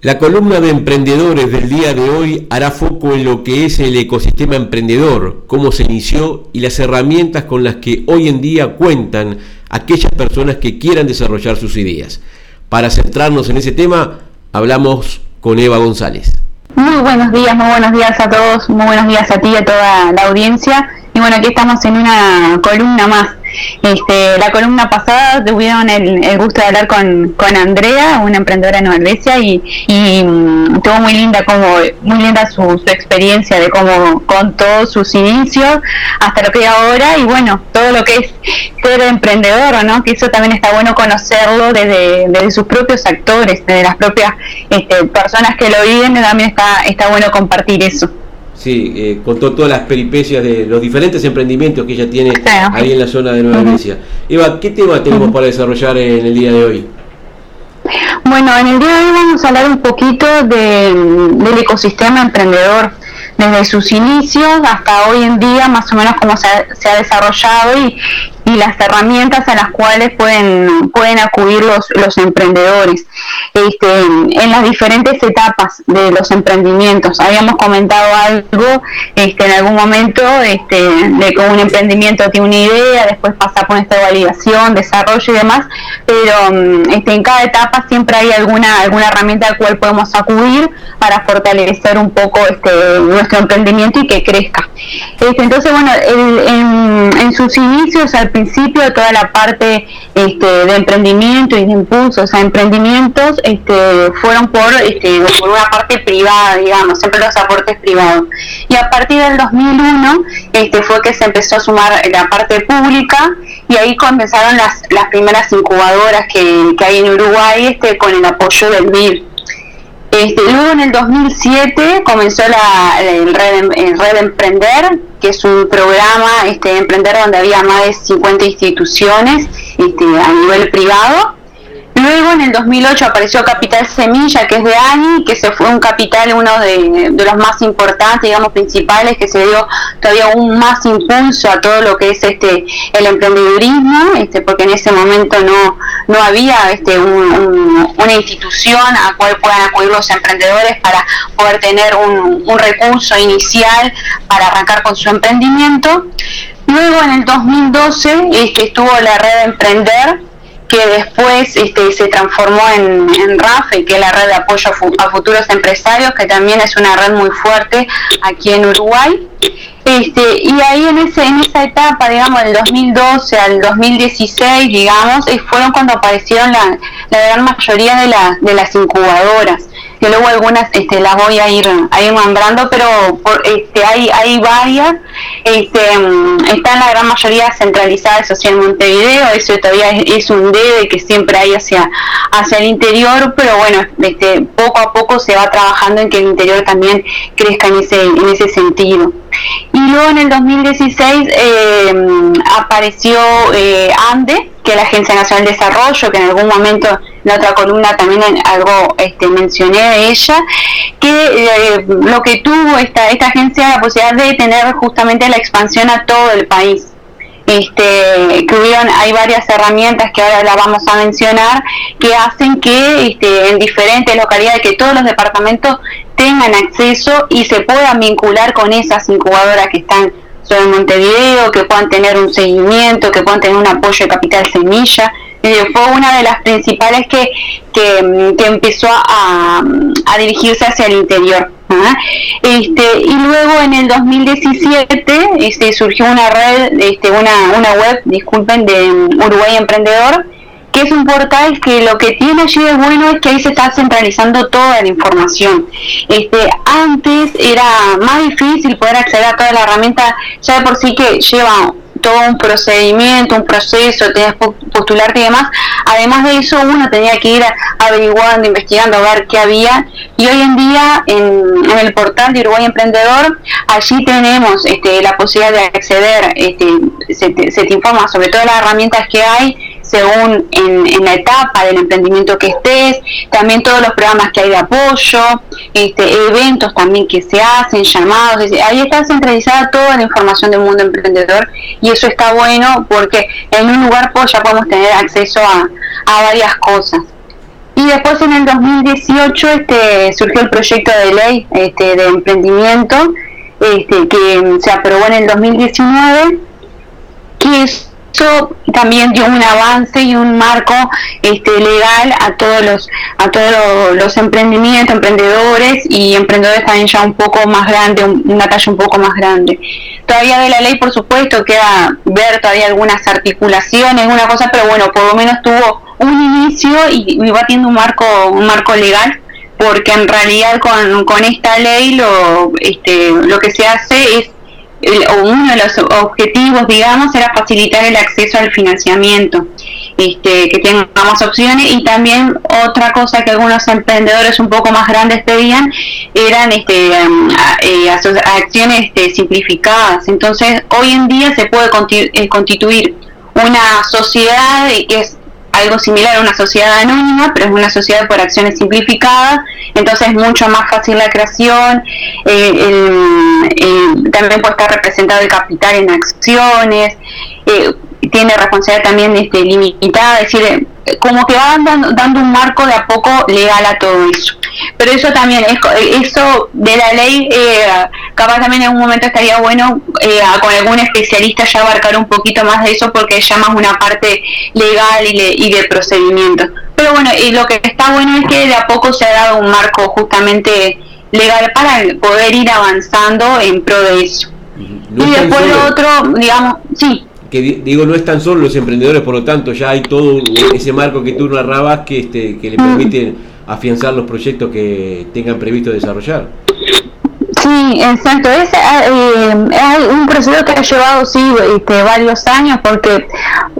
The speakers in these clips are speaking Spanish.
La columna de emprendedores del día de hoy hará foco en lo que es el ecosistema emprendedor, cómo se inició y las herramientas con las que hoy en día cuentan aquellas personas que quieran desarrollar sus ideas. Para centrarnos en ese tema, hablamos con Eva González. Muy buenos días, muy buenos días a todos, muy buenos días a ti y a toda la audiencia. Y bueno, aquí estamos en una columna más este, la columna pasada tuvieron el, gusto de hablar con, Andrea, una emprendedora en Nueva y, y mm, estuvo muy linda como muy linda su, experiencia de cómo contó sus inicios hasta lo que es ahora y bueno, todo lo que es ser emprendedor, ¿no? Que eso también está bueno conocerlo desde, desde sus propios actores, desde las propias este, personas que lo viven, también está, está bueno compartir eso. Sí, eh, contó todas las peripecias de los diferentes emprendimientos que ella tiene ahí en la zona de Nueva Grecia. Eva, ¿qué tema tenemos para desarrollar en el día de hoy? Bueno, en el día de hoy vamos a hablar un poquito del ecosistema emprendedor, desde sus inicios hasta hoy en día, más o menos cómo se ha, desarrollado y, y las herramientas a las cuales pueden, pueden acudir los, los emprendedores este, en las diferentes etapas de los emprendimientos. Habíamos comentado algo este, en algún momento este, de que un emprendimiento tiene una idea, después pasa por esta validación, desarrollo y demás, pero mm, este, en cada etapa siempre hay alguna, alguna herramienta a la cual podemos acudir para fortalecer un poco este, nuestro emprendimiento y que crezca. Este, entonces, bueno, en, en sus inicios al principio toda la parte este, de emprendimiento y de impulsos a emprendimientos este, fueron por, este, por una parte privada, digamos, siempre los aportes privados. Y a partir del 2001 este, fue que se empezó a sumar la parte pública y ahí comenzaron las, las primeras incubadoras que, que hay en Uruguay este, con el apoyo del MIR. Este, luego en el 2007 comenzó la, el, Red, el Red Emprender, que es un programa este, Emprender donde había más de 50 instituciones este, a nivel privado Luego en el 2008 apareció Capital Semilla, que es de ANI, que se fue un capital, uno de, los más importantes, digamos, principales, que se dio todavía un más impulso a todo lo que es este el emprendedurismo, este, porque en ese momento no, no había este, una institución a cual puedan acudir los emprendedores para poder tener un, un recurso inicial para arrancar con su emprendimiento. Luego en el 2012 este, estuvo la red de Emprender, que después este, se transformó en, en RAFE, que es la red de apoyo a, futuros empresarios, que también es una red muy fuerte aquí en Uruguay. Este, y ahí en, ese, en esa etapa, digamos, del 2012 al 2016, digamos, fueron cuando aparecieron la, la gran mayoría de, la, de las incubadoras que luego algunas este, las voy a ir, a ir nombrando, pero por, este, hay, hay varias, este, mm, están la gran mayoría centralizadas hacia el Montevideo, eso todavía es, un debe que siempre hay hacia, hacia el interior, pero bueno, este, poco a poco se va trabajando en que el interior también crezca en ese, en ese sentido. Y luego en el 2016 eh, apareció eh, ANDE, que es la Agencia Nacional de Desarrollo, que en algún momento en la otra columna también algo este, mencioné de ella, que eh, lo que tuvo esta, esta agencia la posibilidad de tener justamente la expansión a todo el país. Este, que hubieron, hay varias herramientas que ahora la vamos a mencionar, que hacen que este, en diferentes localidades, que todos los departamentos tengan acceso y se puedan vincular con esas incubadoras que están sobre Montevideo, que puedan tener un seguimiento, que puedan tener un apoyo de Capital Semilla. fue una de las principales que, que, empezó a, a dirigirse hacia el interior. Este, y luego en el 2017 este, surgió una red, este, una, una web, disculpen, de Uruguay Emprendedor, que es un portal que lo que tiene allí de bueno es que ahí se está centralizando toda la información. Este, antes era más difícil poder acceder a toda la herramienta, ya de por sí que lleva todo un procedimiento, un proceso, tenías que postularte y demás. Además de eso, uno tenía que ir averiguando, investigando, a ver qué había. Y hoy en día, en, el portal de Uruguay Emprendedor, allí tenemos este, la posibilidad de acceder, este, se, te, se te informa sobre todas las herramientas que hay según en, la etapa del emprendimiento que estés, también todos los programas que hay de apoyo, este, eventos también que se hacen, llamados, ahí está centralizada toda la información del mundo emprendedor y eso está bueno porque en un lugar pues, ya podemos tener acceso a, varias cosas. Y después en el 2018 este, surgió el proyecto de ley este, de emprendimiento este, que se aprobó en el 2019, que es eso también dio un avance y un marco este, legal a todos los a todos los, emprendimientos, emprendedores y emprendedores también ya un poco más grande, una talla un poco más grande. Todavía de la ley, por supuesto, queda ver todavía algunas articulaciones, alguna cosa, pero bueno, por lo menos tuvo un inicio y, va teniendo un marco un marco legal porque en realidad con, con esta ley lo este, lo que se hace es uno de los objetivos, digamos, era facilitar el acceso al financiamiento, este, que tengan más opciones y también otra cosa que algunos emprendedores un poco más grandes pedían eran este, um, eh, acciones este, simplificadas. Entonces, hoy en día se puede eh, constituir una sociedad que es algo similar a una sociedad anónima, pero es una sociedad por acciones simplificadas, entonces es mucho más fácil la creación, eh, también puede estar representado el capital en acciones, eh, tiene responsabilidad también este, limitada, es decir, como que va dando, dando un marco de a poco legal a todo eso. Pero eso también, es, eso de la ley, eh, capaz también en un momento estaría bueno eh, con algún especialista ya abarcar un poquito más de eso porque ya más una parte legal y, de procedimiento. Pero bueno, y lo que está bueno es que de a poco se ha dado un marco justamente legal para poder ir avanzando en pro de eso. y después lo otro, digamos, sí que digo no están solo los emprendedores, por lo tanto ya hay todo ese marco que tú narrabas que, este, que le permite afianzar los proyectos que tengan previsto desarrollar. Sí, exacto. Es, eh, un proceso que ha llevado sí este, varios años porque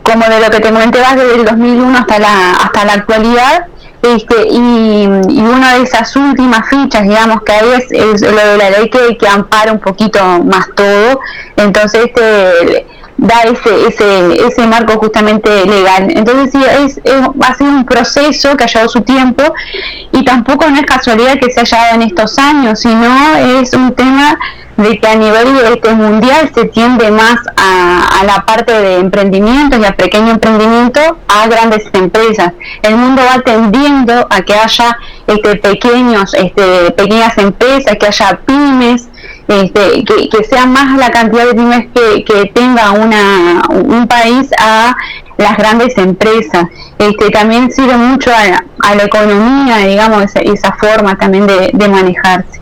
como de lo que te comenté vas desde el 2001 hasta la hasta la actualidad este, y, y, una de esas últimas fichas, digamos, que hay es, es lo de la ley que, que ampara un poquito más todo. Entonces, este, da ese, ese, ese marco justamente legal. Entonces sí, es, va a ser un proceso que ha llevado su tiempo y tampoco no es casualidad que se haya dado en estos años, sino es un tema de que a nivel este, mundial se tiende más a, a, la parte de emprendimientos y a pequeño emprendimiento a grandes empresas. El mundo va tendiendo a que haya este, pequeños, este, pequeñas empresas, que haya pymes, este, que, sea más la cantidad de pymes que, tenga una, un país a las grandes empresas. Este, también sirve mucho a, la economía, digamos, esa, forma también de, manejarse.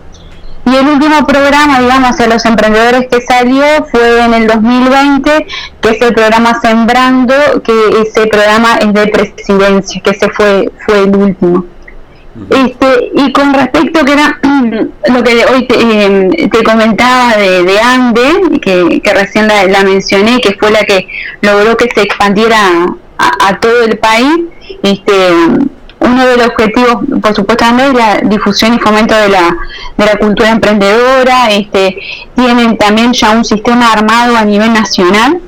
Y el último programa, digamos, de los emprendedores que salió fue en el 2020, que es el programa Sembrando, que ese programa es de presidencia, que ese fue, fue el último. Este, y con respecto que era lo que hoy te, eh, comentaba de, de Ande, que, recién la, mencioné, que fue la que logró que se expandiera a, todo el país, este, uno de los objetivos, por supuesto, es la difusión y fomento de la, de la cultura emprendedora. Este, tienen también ya un sistema armado a nivel nacional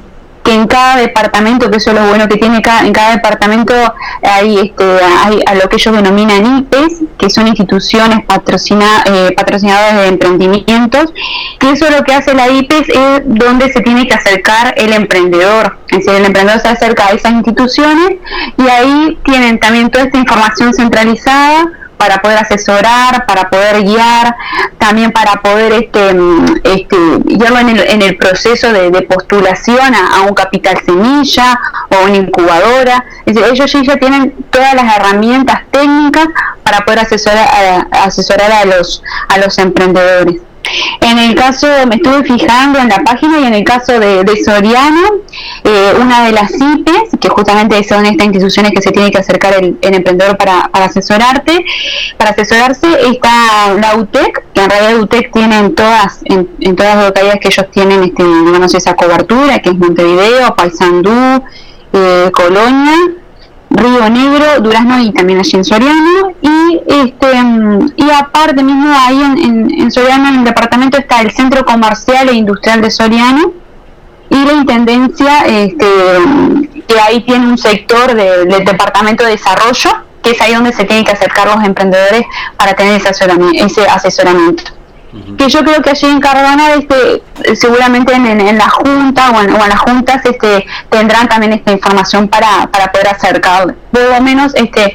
en cada departamento, que eso es lo bueno que tiene cada, en cada departamento, hay, este, hay a lo que ellos denominan IPES, que son instituciones patrocina, eh, de emprendimientos, que eso lo que hace la IPES es donde se tiene que acercar el emprendedor. Es decir, el emprendedor se acerca a esas instituciones y ahí tienen también toda esta información centralizada para poder asesorar, para poder guiar, también para poder este, este guiarlo en el, en el proceso de, postulación a, un capital semilla o una incubadora. ellos ya tienen todas las herramientas técnicas para poder asesorar, asesorar a los, a los emprendedores. En el caso, me estuve fijando en la página y en el caso de, Soriano, eh, una de las IPES, que justamente son estas instituciones que se tiene que acercar el, emprendedor para, asesorarte, para asesorarse, está la UTEC, que en realidad UTEC tiene en todas, en, todas las localidades que ellos tienen, este, digamos, esa cobertura, que es Montevideo, Paysandú, eh, Colonia, Río Negro, Durazno y también allí en Soriano. Y este y aparte mismo ahí en, en, Soriano, en el departamento, está el Centro Comercial e Industrial de Soriano y la Intendencia, este, que ahí tiene un sector del Departamento de Desarrollo, que es ahí donde se tienen que acercar los emprendedores para tener ese asesoramiento. Ese asesoramiento. Que yo creo que allí en Cardona este, seguramente en, la junta o en, las juntas este, tendrán también esta información para, para poder acercar, por lo menos este,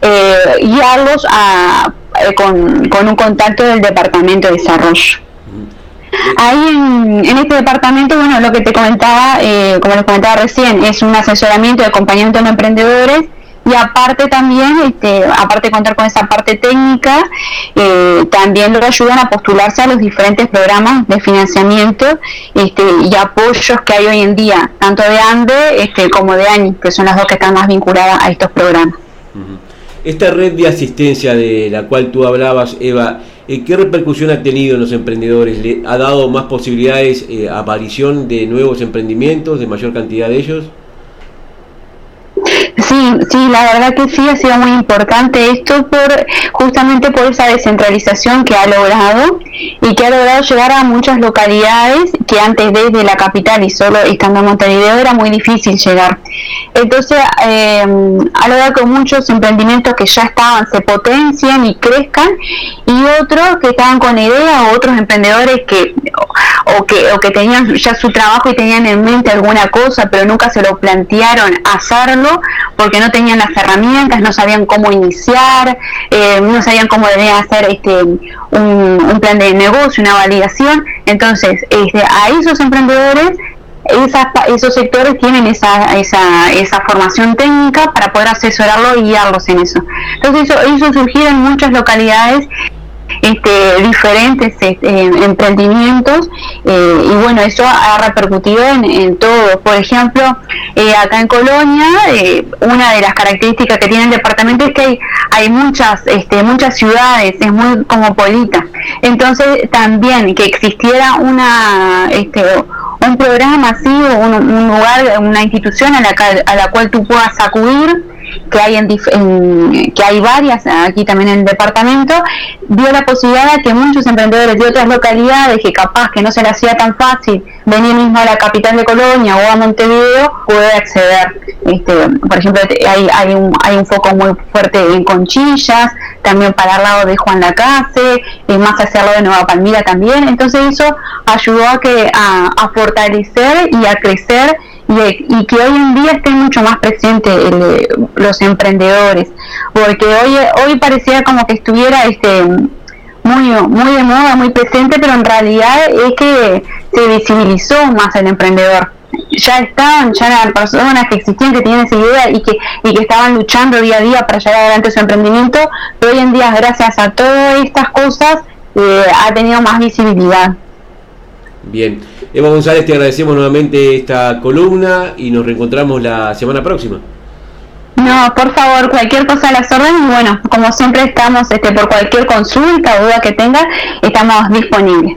eh, guiarlos a, eh, con, con un contacto del Departamento de Desarrollo. Ahí en, este departamento, bueno, lo que te comentaba, eh, como les comentaba recién, es un asesoramiento y acompañamiento de emprendedores y aparte también, este, aparte de contar con esa parte técnica, eh, también lo ayudan a postularse a los diferentes programas de financiamiento este, y apoyos que hay hoy en día, tanto de ANDE este, como de ANI, que son las dos que están más vinculadas a estos programas. Esta red de asistencia de la cual tú hablabas, Eva, eh, ¿qué repercusión ha tenido en los emprendedores? ¿Le ha dado más posibilidades, eh, aparición de nuevos emprendimientos, de mayor cantidad de ellos? Sí, sí, la verdad que sí ha sido muy importante esto por justamente por esa descentralización que ha logrado y que ha logrado llegar a muchas localidades que antes desde la capital y solo estando en Montevideo era muy difícil llegar. Entonces eh, ha logrado que muchos emprendimientos que ya estaban se potencien y crezcan y otros que estaban con idea o otros emprendedores que o que, o que tenían ya su trabajo y tenían en mente alguna cosa pero nunca se lo plantearon hacerlo porque no tenían las herramientas, no sabían cómo iniciar, eh, no sabían cómo debían hacer este un, plan de negocio, una validación. Entonces, este, ahí esos emprendedores esos sectores tienen esa, esa, esa formación técnica para poder asesorarlo y guiarlos en eso. Entonces eso, eso surgió en muchas localidades este, diferentes este, emprendimientos eh, y bueno, eso ha repercutido en, todo. Por ejemplo, eh, acá en Colonia, eh, una de las características que tiene el departamento es que hay, hay muchas, este, muchas ciudades, es muy cosmopolita. Entonces, también que existiera una... Este, un programa así, un, un lugar, una institución a la, a la cual tú puedas acudir que hay en, que hay varias aquí también en el departamento, dio la posibilidad de que muchos emprendedores de otras localidades que capaz que no se les hacía tan fácil venir mismo a la capital de Colonia o a Montevideo, puede acceder. Este, por ejemplo, hay, hay, un, hay un foco muy fuerte en Conchillas, también para el lado de Juan Lacase, y más hacia el lado de Nueva Palmira también. Entonces eso ayudó a, que, a, a fortalecer y a crecer y, que hoy en día estén mucho más presentes eh, los emprendedores, porque hoy, hoy parecía como que estuviera este muy, muy de moda, muy presente, pero en realidad es que se visibilizó más el emprendedor. Ya estaban, ya eran personas que existían, que tenían esa idea y que, y que estaban luchando día a día para llevar adelante su emprendimiento, pero hoy en día, gracias a todas estas cosas, eh, ha tenido más visibilidad. Bien. Eva González, te agradecemos nuevamente esta columna y nos reencontramos la semana próxima. No, por favor, cualquier cosa a las órdenes, bueno, como siempre estamos este, por cualquier consulta o duda que tenga, estamos disponibles.